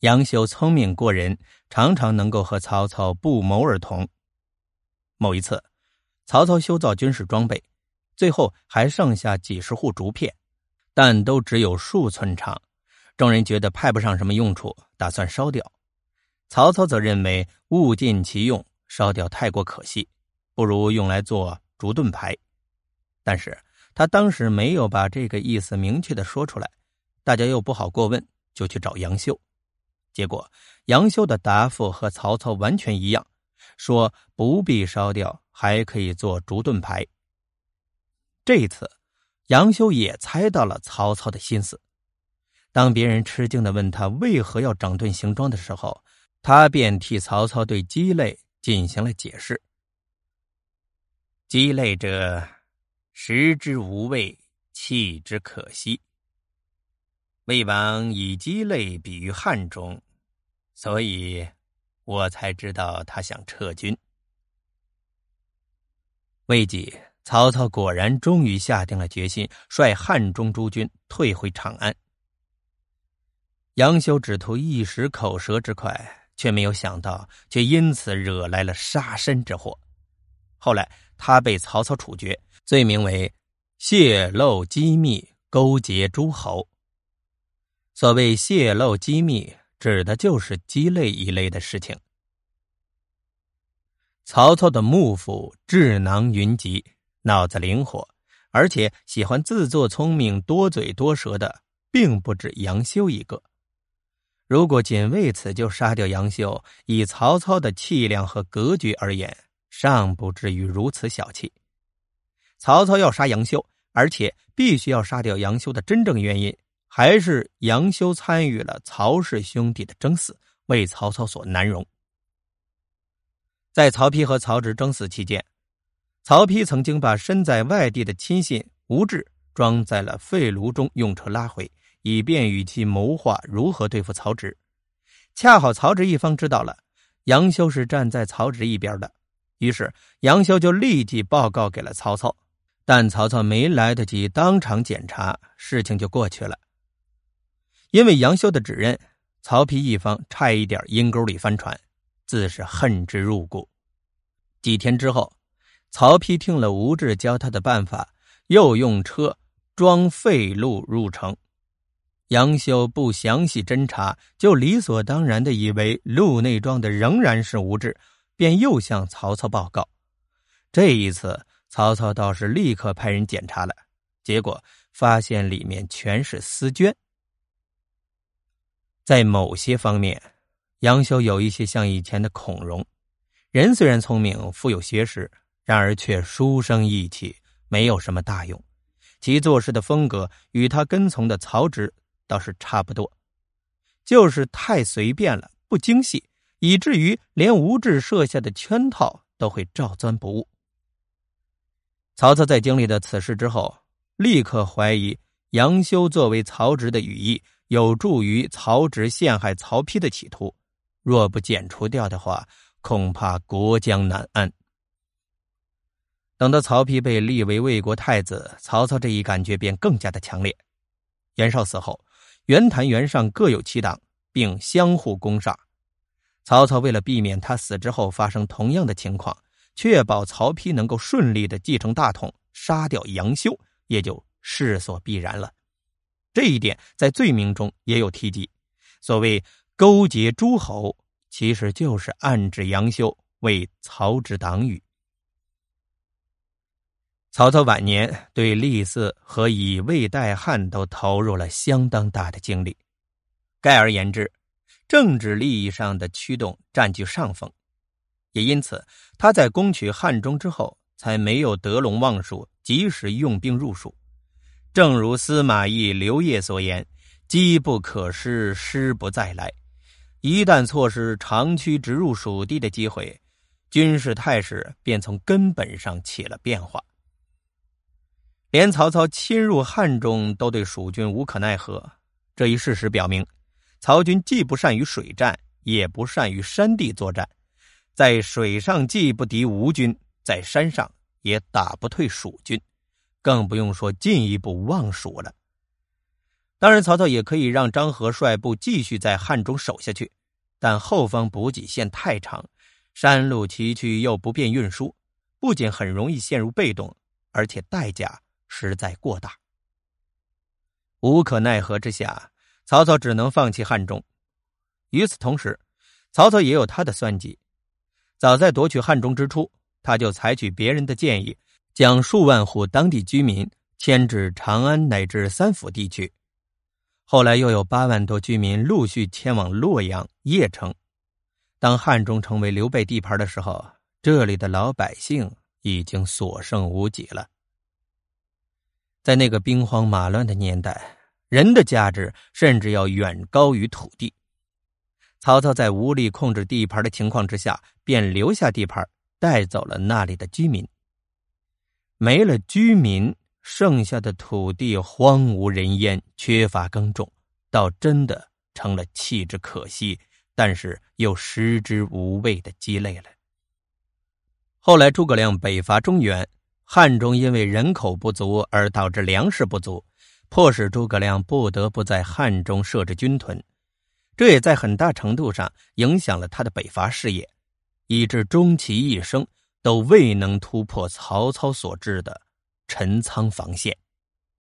杨修聪明过人，常常能够和曹操不谋而同。某一次，曹操修造军事装备，最后还剩下几十户竹片，但都只有数寸长。众人觉得派不上什么用处，打算烧掉。曹操则认为物尽其用，烧掉太过可惜，不如用来做竹盾牌。但是他当时没有把这个意思明确的说出来，大家又不好过问，就去找杨修。结果杨修的答复和曹操完全一样，说不必烧掉，还可以做竹盾牌。这一次杨修也猜到了曹操的心思。当别人吃惊的问他为何要整顿行装的时候，他便替曹操对鸡肋进行了解释：“鸡肋者，食之无味，弃之可惜。魏王以鸡肋比喻汉中，所以我才知道他想撤军。”未几，曹操果然终于下定了决心，率汉中诸军退回长安。杨修只图一时口舌之快，却没有想到，却因此惹来了杀身之祸。后来他被曹操处决，罪名为泄露机密、勾结诸侯。所谓泄露机密，指的就是鸡肋一类的事情。曹操的幕府智囊云集，脑子灵活，而且喜欢自作聪明、多嘴多舌的，并不止杨修一个。如果仅为此就杀掉杨修，以曹操的气量和格局而言，尚不至于如此小气。曹操要杀杨修，而且必须要杀掉杨修的真正原因，还是杨修参与了曹氏兄弟的争死，为曹操所难容。在曹丕和曹植争死期间，曹丕曾经把身在外地的亲信吴质装在了废炉中，用车拉回。以便与其谋划如何对付曹植，恰好曹植一方知道了杨修是站在曹植一边的，于是杨修就立即报告给了曹操，但曹操没来得及当场检查，事情就过去了。因为杨修的指认，曹丕一方差一点阴沟里翻船，自是恨之入骨。几天之后，曹丕听了吴质教他的办法，又用车装废路入城。杨修不详细侦查，就理所当然的以为路内装的仍然是吴质，便又向曹操报告。这一次，曹操倒是立刻派人检查了，结果发现里面全是丝绢。在某些方面，杨修有一些像以前的孔融，人虽然聪明、富有学识，然而却书生意气，没有什么大用。其做事的风格与他跟从的曹植。倒是差不多，就是太随便了，不精细，以至于连吴质设下的圈套都会照钻不误。曹操在经历了此事之后，立刻怀疑杨修作为曹植的羽翼，有助于曹植陷害曹丕的企图。若不剪除掉的话，恐怕国将难安。等到曹丕被立为魏国太子，曹操这一感觉便更加的强烈。袁绍死后。袁谭、袁尚各有其党，并相互攻杀。曹操为了避免他死之后发生同样的情况，确保曹丕能够顺利的继承大统，杀掉杨修也就势所必然了。这一点在罪名中也有提及。所谓勾结诸侯，其实就是暗指杨修为曹植党羽。曹操晚年对立嗣和以魏代汉都投入了相当大的精力，概而言之，政治利益上的驱动占据上风，也因此他在攻取汉中之后，才没有得陇望蜀，及时用兵入蜀。正如司马懿、刘烨所言：“机不可失，失不再来。”一旦错失长驱直入蜀地的机会，军事态势便从根本上起了变化。连曹操侵入汉中都对蜀军无可奈何，这一事实表明，曹军既不善于水战，也不善于山地作战，在水上既不敌吴军，在山上也打不退蜀军，更不用说进一步望蜀了。当然，曹操也可以让张合率部继续在汉中守下去，但后方补给线太长，山路崎岖又不便运输，不仅很容易陷入被动，而且代价实在过大。无可奈何之下，曹操只能放弃汉中。与此同时，曹操也有他的算计。早在夺取汉中之初，他就采取别人的建议，将数万户当地居民迁至长安乃至三府地区。后来又有八万多居民陆续迁往洛阳、邺城。当汉中成为刘备地盘的时候，这里的老百姓已经所剩无几了。在那个兵荒马乱的年代，人的价值甚至要远高于土地。曹操在无力控制地盘的情况之下，便留下地盘，带走了那里的居民。没了居民。剩下的土地荒无人烟，缺乏耕种，倒真的成了弃之可惜，但是又食之无味的鸡肋了。后来诸葛亮北伐中原，汉中因为人口不足而导致粮食不足，迫使诸葛亮不得不在汉中设置军屯，这也在很大程度上影响了他的北伐事业，以致终其一生都未能突破曹操所致的。陈仓防线。